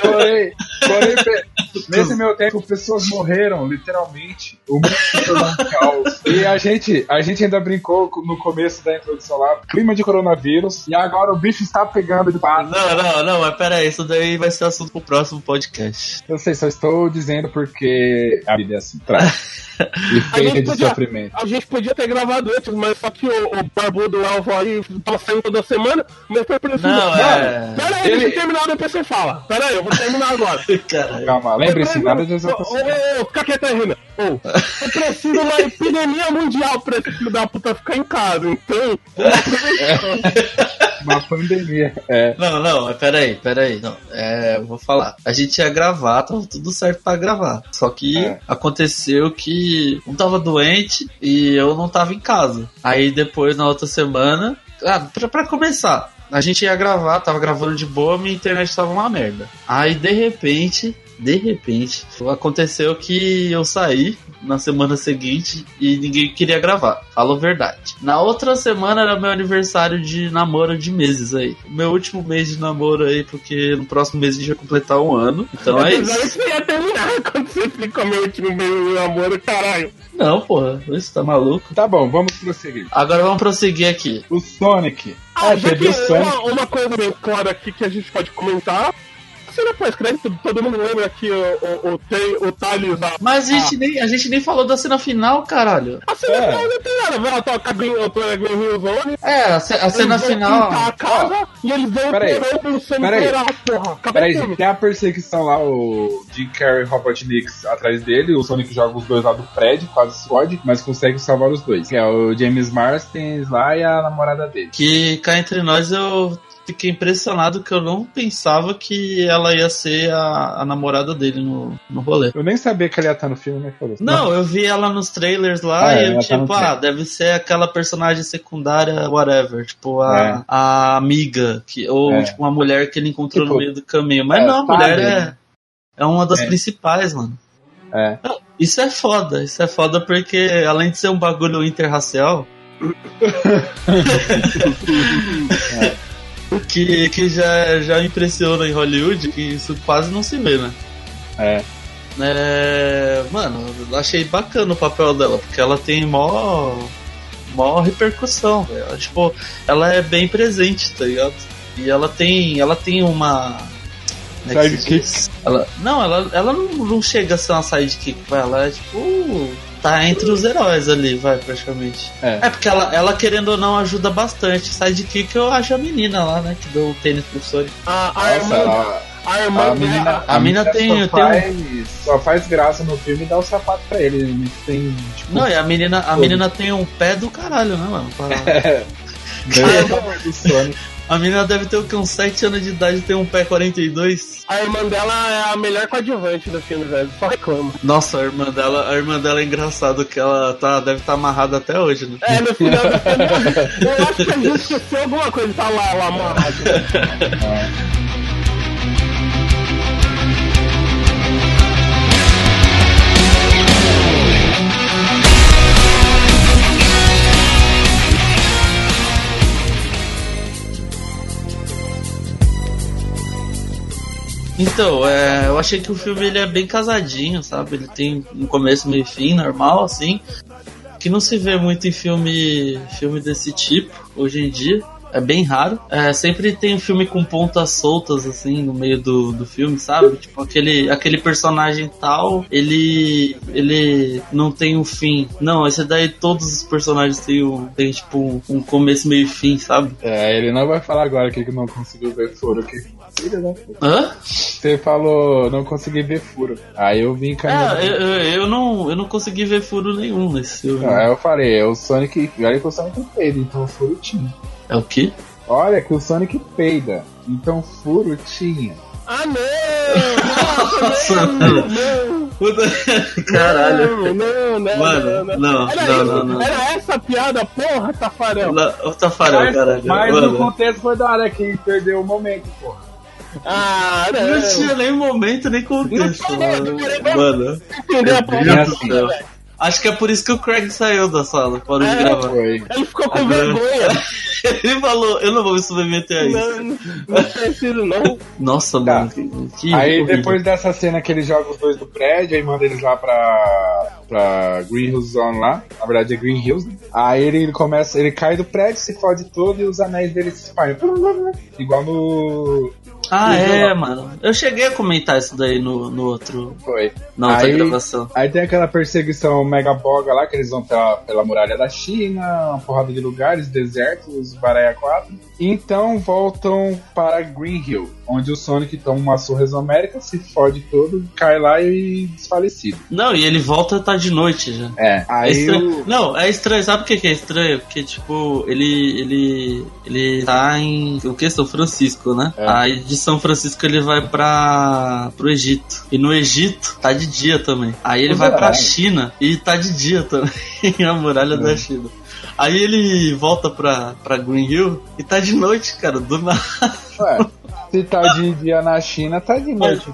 porém, porém, *laughs* nesse meu tempo, pessoas morreram, literalmente. O mundo um caos. E a gente, a gente ainda brincou no começo da introdução lá, clima de coronavírus, e agora o bicho está pegando de pato. Não, não, não, mas pera aí, isso daí vai ser assunto pro próximo podcast. Eu sei, só estou dizendo porque a vida é assim, traz. *laughs* E A feita gente, de podia, sofrimento. a gente podia ter gravado antes, mas só que o, o barbudo Elvo aí tava saindo toda semana, mas foi preciso. Não, é- Pera aí, Ele- deixa eu terminar, depois você fala. Pera aí, eu vou terminar agora. *laughs* Calma, lembre-se, nada de Ô, ô, ô, fica quieto aí, Renan. Ô, eu preciso de uma epidemia mundial pra esse filho da puta ficar em casa, então. vamos aproveitar. *laughs* Uma pandemia. É. Não, não, pera aí, pera aí. Não, é, eu vou falar. A gente ia gravar, tava tudo certo pra gravar. Só que É. aconteceu que um tava doente e eu não tava em casa. Aí depois, na outra semana. Ah, pra, pra começar, a gente ia gravar, tava gravando de boa, minha internet tava uma merda. Aí de repente. De repente, aconteceu que eu saí na semana seguinte e ninguém queria gravar. Falo a verdade. Na outra semana era meu aniversário de namoro de meses aí. Meu último mês de namoro aí, porque no próximo mês a gente vai completar um ano. Então é Eu isso. você ia terminar *laughs* quando você ficou meu último meio de namoro, caralho. Não, porra, isso tá maluco. Tá bom, vamos prosseguir. Agora vamos prosseguir aqui. O Sonic. Ah, Ah, já que Sonic. uma, uma coisa bem clara aqui que a gente pode comentar. Cena pós-crédito, todo mundo lembra que o, o, o, Tay- o Thales. A, Mas a gente, nem, a gente nem falou da cena final, caralho. a cena É. final não tem nada, vai tocar Green, o Green Hill Zone. É, a, ce- a cena final. a casa e eles vão pro Peraí. funeral, porra. Peraí, tem a perseguição lá, o Jim Carrey e Robotnik atrás dele, o Sonic joga os dois lá do prédio, quase explode, mas consegue salvar os dois. Que é o James Marsden lá e a namorada dele. Que cá entre nós eu fiquei impressionado que eu não pensava que ela ia ser a, a namorada dele no, no rolê. Eu nem sabia que ela ia estar no filme, né? Não, eu vi ela nos trailers lá Ah, é, e eu ela tá tipo, ah, trailer. deve ser aquela personagem secundária, whatever. Tipo, a, É. a amiga, que, ou É. tipo, uma mulher que ele encontrou Tipo, no meio do caminho. Mas é, não, a mulher é, é uma das É. principais, mano. É. Isso é foda, isso é foda porque além de ser um bagulho interracial. *laughs* *laughs* que, que já, já impressiona em Hollywood, que isso quase não se vê, né? É. É, mano, achei bacana o papel dela, porque ela tem mó, mó repercussão, velho. Tipo, ela é bem presente, tá ligado? E ela tem, ela tem uma. é Sidekick. Ela, não, ela, ela não, não chega a ser uma sidekick. Ela é tipo. Tá entre os heróis ali, vai, praticamente. É. É, porque ela, ela querendo ou não ajuda bastante. Sidekick eu acho a menina lá, né? Que deu o tênis pro Sonic. A, a Nossa, irmã, a, a irmã a menina, a menina tem- só, tem um- faz, só faz graça no filme e dá o sapato pra ele. Ele tem, tipo, Não, e a menina, a menina tem um pé do caralho, né, mano? *laughs* Pra- tamanho do Sonic. A menina deve ter o que? Uns 7 anos de idade e tem um pé 42. A irmã dela é a melhor coadjuvante do filme, velho. Só reclama. Nossa, a irmã dela, a irmã dela é engraçado que ela tá, deve estar amarrada até hoje, né? É, no *laughs* final do filme. Eu acho que a gente esqueceu alguma coisa. Tá lá, lá amarrado. *laughs* Então, é, eu achei que o filme ele é bem casadinho, sabe? Ele tem um começo, meio fim, normal, assim. Que não se vê muito em filme, filme desse tipo hoje em dia. É bem raro. É, sempre tem um filme com pontas soltas, assim, no meio do, do filme, sabe? Tipo, aquele, aquele personagem tal, ele. ele não tem um fim. Não, esse daí todos os personagens têm, um, tem tipo, um, começo, meio e fim, sabe? É, ele não vai falar agora que ele não conseguiu ver furo aqui. Puta. Hã? Você falou, não consegui ver furo. Aí eu vim caminhando. É, eu, eu, eu não, eu não consegui ver furo nenhum nesse filme. Aí eu falei, é o Sonic. Olha que o Sonic peida, então furo tinha. É o quê? Olha que o Sonic peida, então furo tinha. Ah, não! Nossa, Não, não, Caralho. Não, não, não, Mano, não, não, Era, não, isso, não, não. era essa a piada, porra, Tafarel. Não, Ô, Tafarel, Mas, caralho. mas no mano. contexto foi da hora que perdeu o momento, porra. Ah, não. Não tinha nem momento, nem contexto, Não, mano. Entendeu a porra? Acho que é por isso que o Craig saiu da sala, parou de É, gravar. Foi. Ele ficou com Agora- vergonha. *laughs* Ele falou, eu não vou me submeter a isso. Não, não preciso, não. Nossa, Tá. mano, que, que Aí horrível. depois dessa cena que ele joga os dois do prédio, aí manda eles lá pra, pra Green Hill Zone lá. Na verdade é Green Hills. né? Aí ele começa, ele cai do prédio, se fode todo e os anéis dele se espalham. Igual no. Ah, é, jornal. mano. Eu cheguei a comentar isso daí no, no outro. Foi. Na outra Aí- gravação. Aí tem aquela perseguição mega boga lá, que eles vão pela, pela muralha da China, uma porrada de lugares, desertos, Baraia 4. Então voltam para Green Hill, onde o Sonic toma uma surra exomérica, se fode todo, cai lá e desfalecido. Não, e ele volta tá de noite já. É, É aí estranho. o- Não, é estranho. Sabe por que que é estranho? Porque, tipo, ele. ele. ele tá em. O que? São Francisco, né? É. Aí de São Francisco ele vai pra. pro Egito. E no Egito tá de dia também. Aí ele vai pra Caralho. China e tá de dia também. *laughs* a muralha É. da China. Aí ele volta pra, pra Green Hill e tá de noite, cara, do nada. Ué, se tá de dia na China, tá de noite.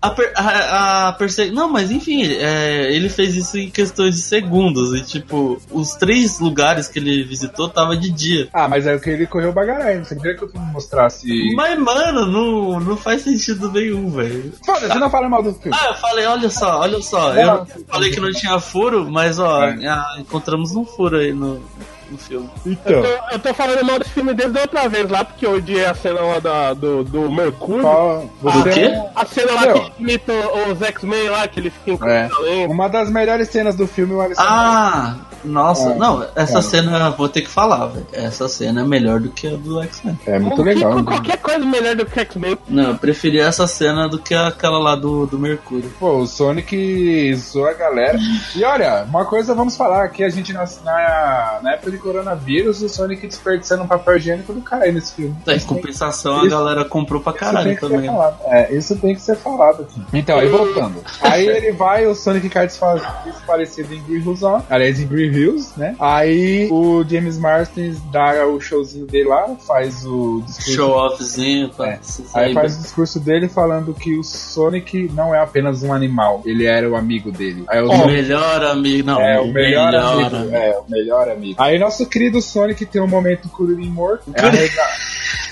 A, per, a, a Não, mas enfim, é, ele fez isso em questões de segundos. E tipo, os três lugares que ele visitou tava de dia. Ah, mas é o que ele correu bagarai. Você queria que eu mostrasse. Mas, mano, não, não faz sentido nenhum, velho. Foda-se, não fala mal do filme. Ah, eu falei, olha só, olha só. Eu falei que não tinha furo, mas ó, ah, encontramos um furo aí no, no filme. Então, Eu, eu tô falando mal desse filme desde a outra vez lá, porque eu odiei a cena lá da, do, do Mercúrio. O você quê? A cena lá Meu. que imita os X-Men lá, que ele fica em É. Uma das melhores cenas do filme é o Alisson. Ah, nossa, É, não, essa cara. cena, vou ter que falar, velho. Essa cena é melhor do que a do X-Men. É muito Não legal. né? qualquer coisa melhor do que X-Men. Não, eu preferi essa cena do que aquela lá do, do Mercúrio. Pô, o Sonic zoou a galera. E olha, uma coisa vamos falar aqui, a gente na, na, na época de coronavírus, o Sonic desperdiçando um papel higiênico do cara aí nesse filme. Em compensação, a Isso- galera comprou pra caralho também. É, isso tem que ser falado aqui. Então, aí voltando. Aí ele vai, o Sonic cai desfa- desfalecido em ó. aliás, em Green Né? Aí o James Marston dá o showzinho dele lá, faz o discurso Show offzinho É. Aí faz o discurso dele falando que o Sonic não é apenas um animal, ele era o amigo dele. Aí o melhor amigo, não. é o melhor, amigo. amigo. É, o melhor amigo. Aí nosso querido Sonic tem um momento Kuririn morto, é arrega-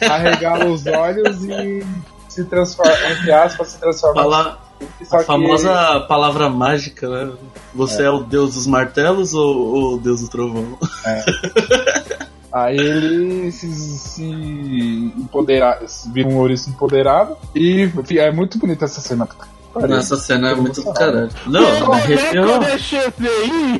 arregala os olhos e se transforma, entre aspas, se transforma. Fala Só a que- famosa palavra mágica, né? Você é. o deus dos martelos ou, o deus do trovão? *laughs* Aí ele se, se empodera, vira um ouriço empoderado. E é muito bonita essa cena. Pariu. Nessa cena é Eu muito do caralho. Não, O arrepiou.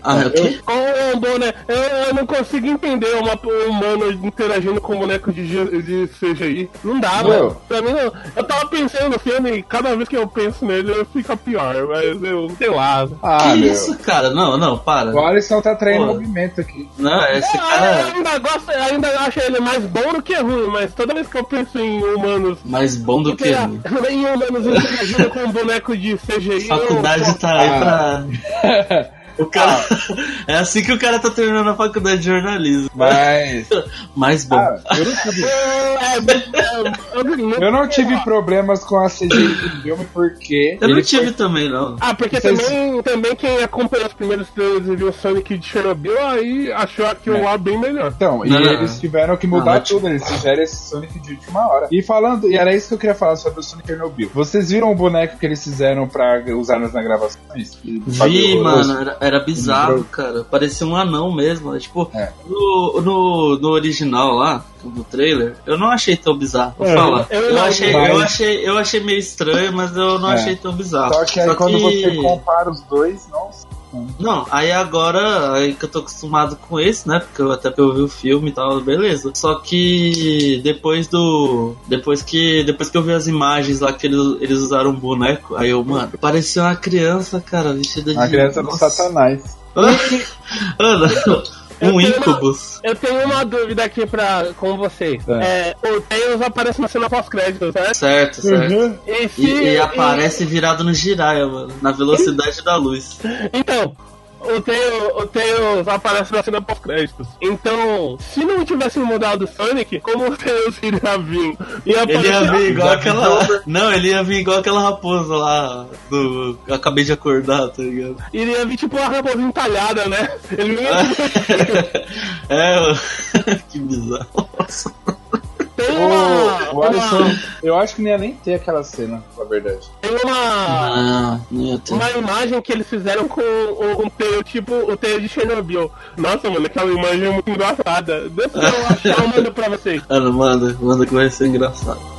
Ah, o quê? Com o boneco. Eu, eu não consigo entender uma, um humano interagindo com um boneco de, de CGI. Não dá, mano. Pra mim, não. eu tava pensando no filme e cada vez que eu penso nele, eu fica pior. Mas eu, sei lá. Ah, que meu. isso, cara? Não, não, para. O Alisson tá traindo Pô. movimento aqui. Não, esse Eu, eu cara ainda gosto, eu ainda acho ele mais bom do que ruim, mas toda vez que eu penso em humanos. é mais bom do que. intera- *laughs* Em humanos interagindo com um boneco de CGI. A faculdade eu, tá aí Ah. pra. O cara. *laughs* É assim que o cara tá terminando a faculdade de jornalismo. Mas. *laughs* Mais bom. Cara, *laughs* eu não tive, Eu, não tive problemas com a CGI do filme porque. eu não tive foi- também, não. Ah, porque Vocês- também, também quem acompanhou os primeiros trailers e viu o Sonic de Chernobyl, aí achou aquilo É. lá bem melhor. Então, e Não, não. eles tiveram que mudar não tudo, eles fizeram esse Sonic de última hora. E falando, e era isso que eu queria falar sobre o Sonic Chernobyl. Vocês viram o boneco que eles fizeram pra usar nas gravações? Vi, Fabio- mano, era, era bizarro, cara. Parecia um anão mesmo. é Tipo, É. no, no, no original lá, no trailer, eu não achei tão bizarro. Vou É, falar. eu Eu, não, achei, mas- eu, achei, eu achei meio estranho, mas eu não É. achei tão bizarro. Só que aí quando que- você compara os dois, nossa. Não, aí agora, aí que eu tô acostumado com esse, né? Porque eu até eu vi o filme e tal, beleza. Só que depois do. Depois que. Depois que eu vi as imagens lá que eles, eles usaram um boneco, aí eu, mano, parecia uma criança, cara, vestida de. A criança do. Satanás. *laughs* Mano, um incubus. Eu tenho uma dúvida aqui pra, com vocês. É, o Tails aparece na cena pós-crédito, certo? Certo, certo. Uhum. E, se- E, e aparece virado no Jiraiya, mano. Na velocidade da luz. Então, o Tails, o Tails aparece na cena pós-créditos. Então, se não tivesse mudado o Sonic, como o Tails iria vir? Ia Ele ia vir igual aquela. Não, ele ia vir igual aquela raposa lá do. Eu acabei de acordar, tá ligado? Iria vir tipo uma raposa entalhada, né? Ele não ia *laughs* é, *laughs* que bizarro. *laughs* Tem uma. Alisson, uma, eu acho que não ia nem ter aquela cena, na verdade. tem uma. Não. Uma imagem que eles fizeram com o, o Tails, tipo o Tails de Chernobyl. Nossa, mano, aquela imagem é muito engraçada. Deixa eu achar, eu mando pra vocês. Mano, manda, manda que vai ser engraçado.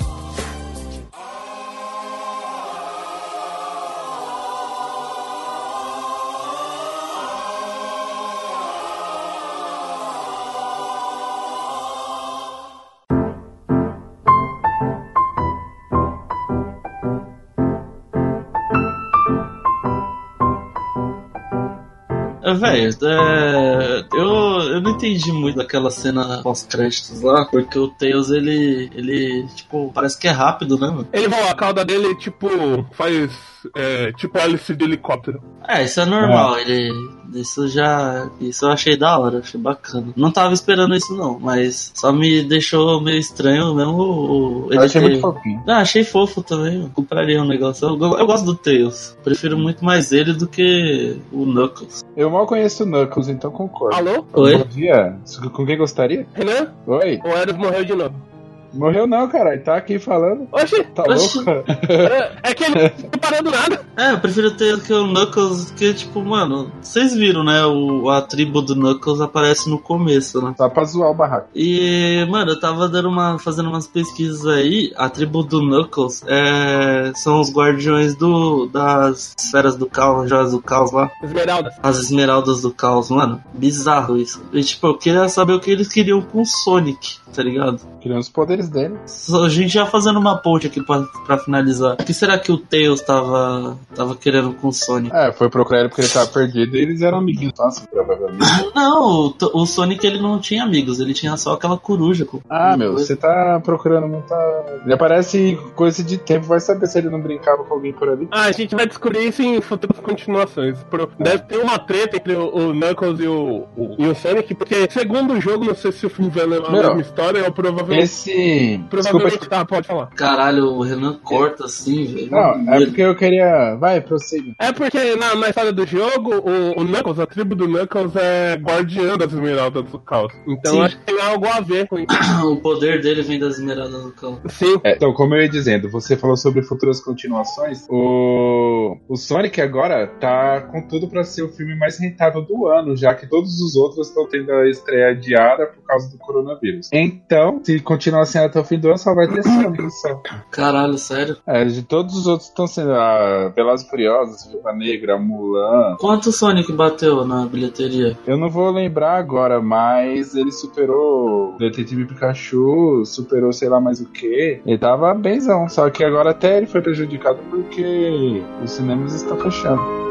Velho, é, eu, eu não entendi muito daquela cena pós-créditos lá, porque o Tails, ele, ele, tipo, parece que é rápido, né, mano? Ele voa, a cauda dele, tipo, faz. É, tipo hélice de helicóptero. É, isso é normal, ele, isso já, isso eu achei da hora, achei bacana. Não tava esperando isso não, mas só me deixou meio estranho mesmo o, o- Eu achei ter- muito fofinho. Ah, achei fofo também, eu compraria um negócio. Eu, eu gosto do Tails, prefiro muito mais ele do que o Knuckles. Eu mal conheço o Knuckles, então concordo. Alô? Oi? Bom dia. Com quem gostaria? Renan? Oi? O Eros morreu de novo. Morreu não, caralho. Tá aqui falando. Oxi! Tá Oxi. louco? É, é que ele não parou do nada. É, eu prefiro ter que o Knuckles, que tipo, mano, vocês viram, né? O, a tribo do Knuckles aparece no começo, né? Só pra zoar o barraco. E, mano, eu tava dando uma, fazendo umas pesquisas aí. A tribo do Knuckles é, são os guardiões do, das esferas do caos, joias do caos lá. Esmeraldas. As esmeraldas do caos, mano. Bizarro isso. E, tipo, eu queria saber o que eles queriam com o Sonic, tá ligado? Querendo os poderes dele. Só- A gente já fazendo uma ponte aqui pra, pra finalizar. O que será que o Tails tava, tava querendo com o Sonic? É, foi procurar ele porque ele tava perdido e eles eram amiguinhos. Nossa, provavelmente. *laughs* Não, o, o Sonic ele não tinha amigos, ele tinha só aquela coruja. Ah, meu, você tá procurando muita. Ele aparece coisa de tempo, vai saber se ele não brincava com alguém por ali. Ah, a gente vai descobrir isso em futuras continuações. Pro- Deve ter uma treta entre o, o Knuckles e o, o- e o Sonic, porque segundo o jogo, não sei se o filme vai levar a mesma história, ou provavelmente. Esse. Desculpa. Provavelmente tá, pode falar. Caralho, o Renan corta assim, velho. Não, é porque eu queria. Vai, prossiga. É porque na, na história do jogo, o, o Knuckles, a tribo do Knuckles é guardiã das esmeraldas do caos. Então Sim. acho que tem algo a ver com isso. *coughs* O poder dele vem das esmeraldas do cão. Sim. É, então, como eu ia dizendo, você falou sobre futuras continuações. O, o Sonic agora tá com tudo pra ser o filme mais rentável do ano, já que todos os outros estão tendo a estreia adiada por causa do coronavírus. Então, se continuar sem ano até o fim do ano só vai ter Sonic só. Caralho, sério. É, de todos os outros estão sendo a Velozes e Furiosos, Viúva Negra, Mulan. Quanto Sonic bateu na bilheteria? Eu não vou lembrar agora, mas ele superou Detetive Pikachu, superou sei lá mais o que. Ele tava benzão, só que agora até ele foi prejudicado porque os cinemas estão fechando.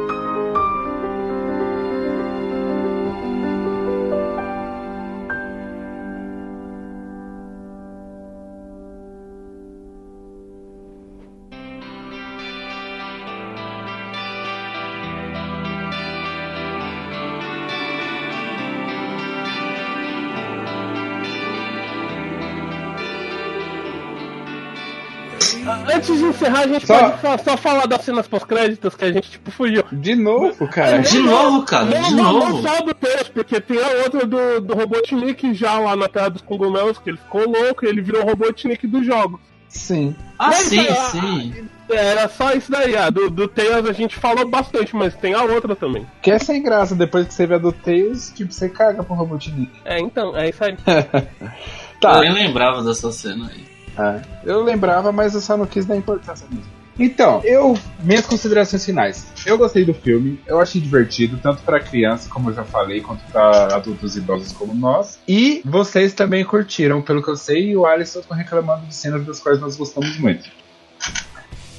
Antes de encerrar, a gente Só- pode só, só falar das cenas pós-créditos que a gente, tipo, fugiu. De novo, cara. De novo, cara, Não, de não, novo. não só do texto, porque tem a outra do, do Robotnik já lá na Terra dos Cogumelos, que ele ficou louco e ele virou o Robotnik do jogo. Sim. Ah, Mas, sim, ah, sim. Era só isso daí, a do, do Tails a gente falou bastante, mas tem a outra também. Que é sem graça, depois que você vê a do Tails, tipo, você caga pro Robotnik. É, então, é isso aí. *laughs* Tá. Eu nem lembrava dessa cena aí. É, eu lembrava, mas eu só não quis dar importância mesmo. Então, eu. Minhas considerações finais. Eu gostei do filme, eu achei divertido, tanto pra criança, como eu já falei, quanto pra adultos idosos como nós. E vocês também curtiram, pelo que eu sei, e o Alisson tá reclamando de cenas das quais nós gostamos muito.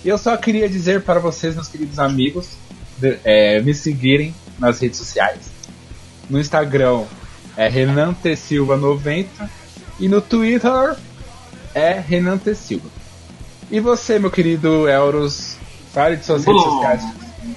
Eu só queria dizer para vocês, meus queridos amigos, de- é, me seguirem nas redes sociais. No Instagram é Renan T. Silva 90 e no Twitter é Renan T. Silva. E você, meu querido Euros, fale de suas redes Bom. sociais.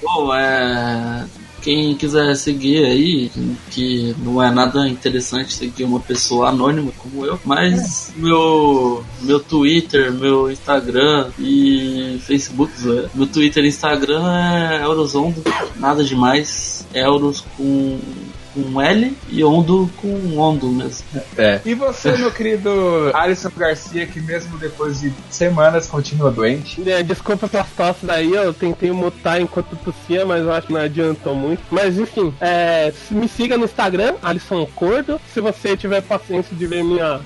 Bom, é. Quem quiser seguir aí, que não é nada interessante seguir uma pessoa anônima como eu, mas meu meu Twitter, meu Instagram e Facebook, meu Twitter e Instagram é Eurozondo, nada demais, Euros com com L e Ondo com Ondo mesmo. É. E você, meu *laughs* querido Alisson Garcia, que mesmo depois de semanas continua doente. É, desculpa pelas tosses daí, eu tentei mutar enquanto tossia, mas eu acho que não adiantou muito. Mas enfim, é, me siga no Instagram, Alisson Cordo. Se você tiver paciência de ver minha,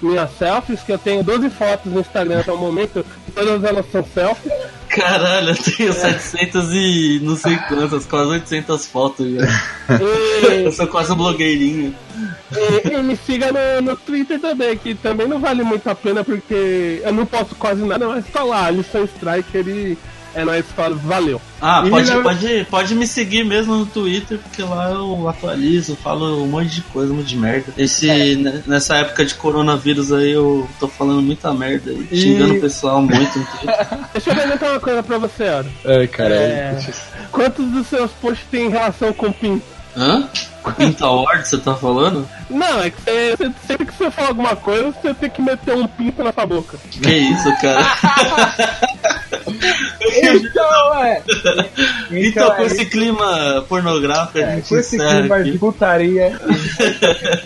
minhas selfies, que eu tenho 12 fotos no Instagram até o momento, todas elas são selfies. Caralho, eu tenho 700 e não sei quantas, quase 800 fotos já. E, *laughs* Eu sou quase um blogueirinho. e- e me siga no, no Twitter também, que também não vale muito a pena porque eu não posto quase nada, mas tá lá, Alisson Striker e é nóis, fala, valeu. Ah, E pode, na- pode, pode me seguir mesmo no Twitter, porque lá eu atualizo, falo um monte de coisa, um monte de merda. Esse, né, Nessa época de coronavírus aí eu tô falando muita merda aí, E- xingando o pessoal muito *laughs* no Twitter. Deixa eu perguntar uma coisa pra você, Aro. Ai, cara. É. Quantos dos seus posts tem relação com pinto? Hã? Pinta Award, você tá falando? Não, é que você, você- sempre que você fala alguma coisa, você tem que meter um pinto na sua boca. Que isso, cara? *laughs* Então, é. Então, com é esse clima pornográfico, a É, gente com esse clima de aqui. putaria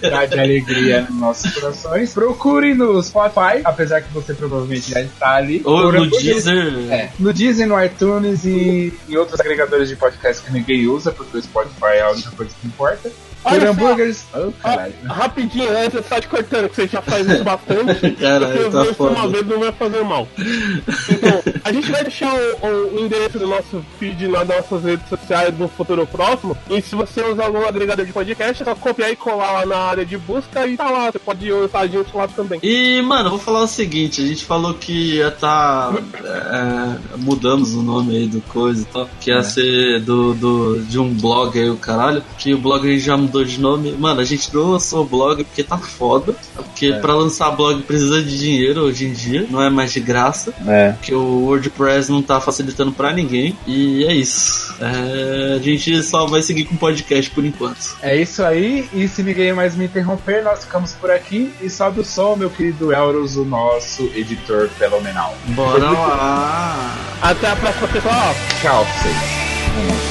e dá de alegria nos nossos corações. Procure no Spotify, apesar que você provavelmente já está ali. Ou no Deezer. É, no Deezer, no iTunes e em outros agregadores de podcast que ninguém usa, porque o Spotify é a única coisa que importa. Por hambúrgueres. Oh. Ah, rapidinho, antes só te cortando, que você já faz isso bastante. *laughs* Caralho, tá vou isso uma foda. vez não vai fazer mal. Então, a gente vai deixar o, o endereço do nosso feed nas nossas redes sociais no futuro próximo. E se você usar algum agregador de podcast, é só copiar e colar lá na área de busca e tá lá. Você pode usar a gente lá também. E, mano, eu vou falar o seguinte, a gente falou que ia tá. é, mudamos o nome aí do coisa e tal. Que ia ser do, do, de um blog aí, o caralho. Que o blog aí já mudou de nome. Mano, a gente não lançou o blog porque tá foda. Porque pra lançar blog precisa de dinheiro hoje em dia. Não é mais de graça. É. Porque o WordPress não tá facilitando pra ninguém. E é isso. É, a gente só vai seguir com podcast por enquanto. É isso aí, e se ninguém mais me interromper, nós ficamos por aqui. E sobe o som, meu querido Euros, o nosso editor fenomenal. Bora lá! Até a próxima, pessoal. Tchau pra vocês.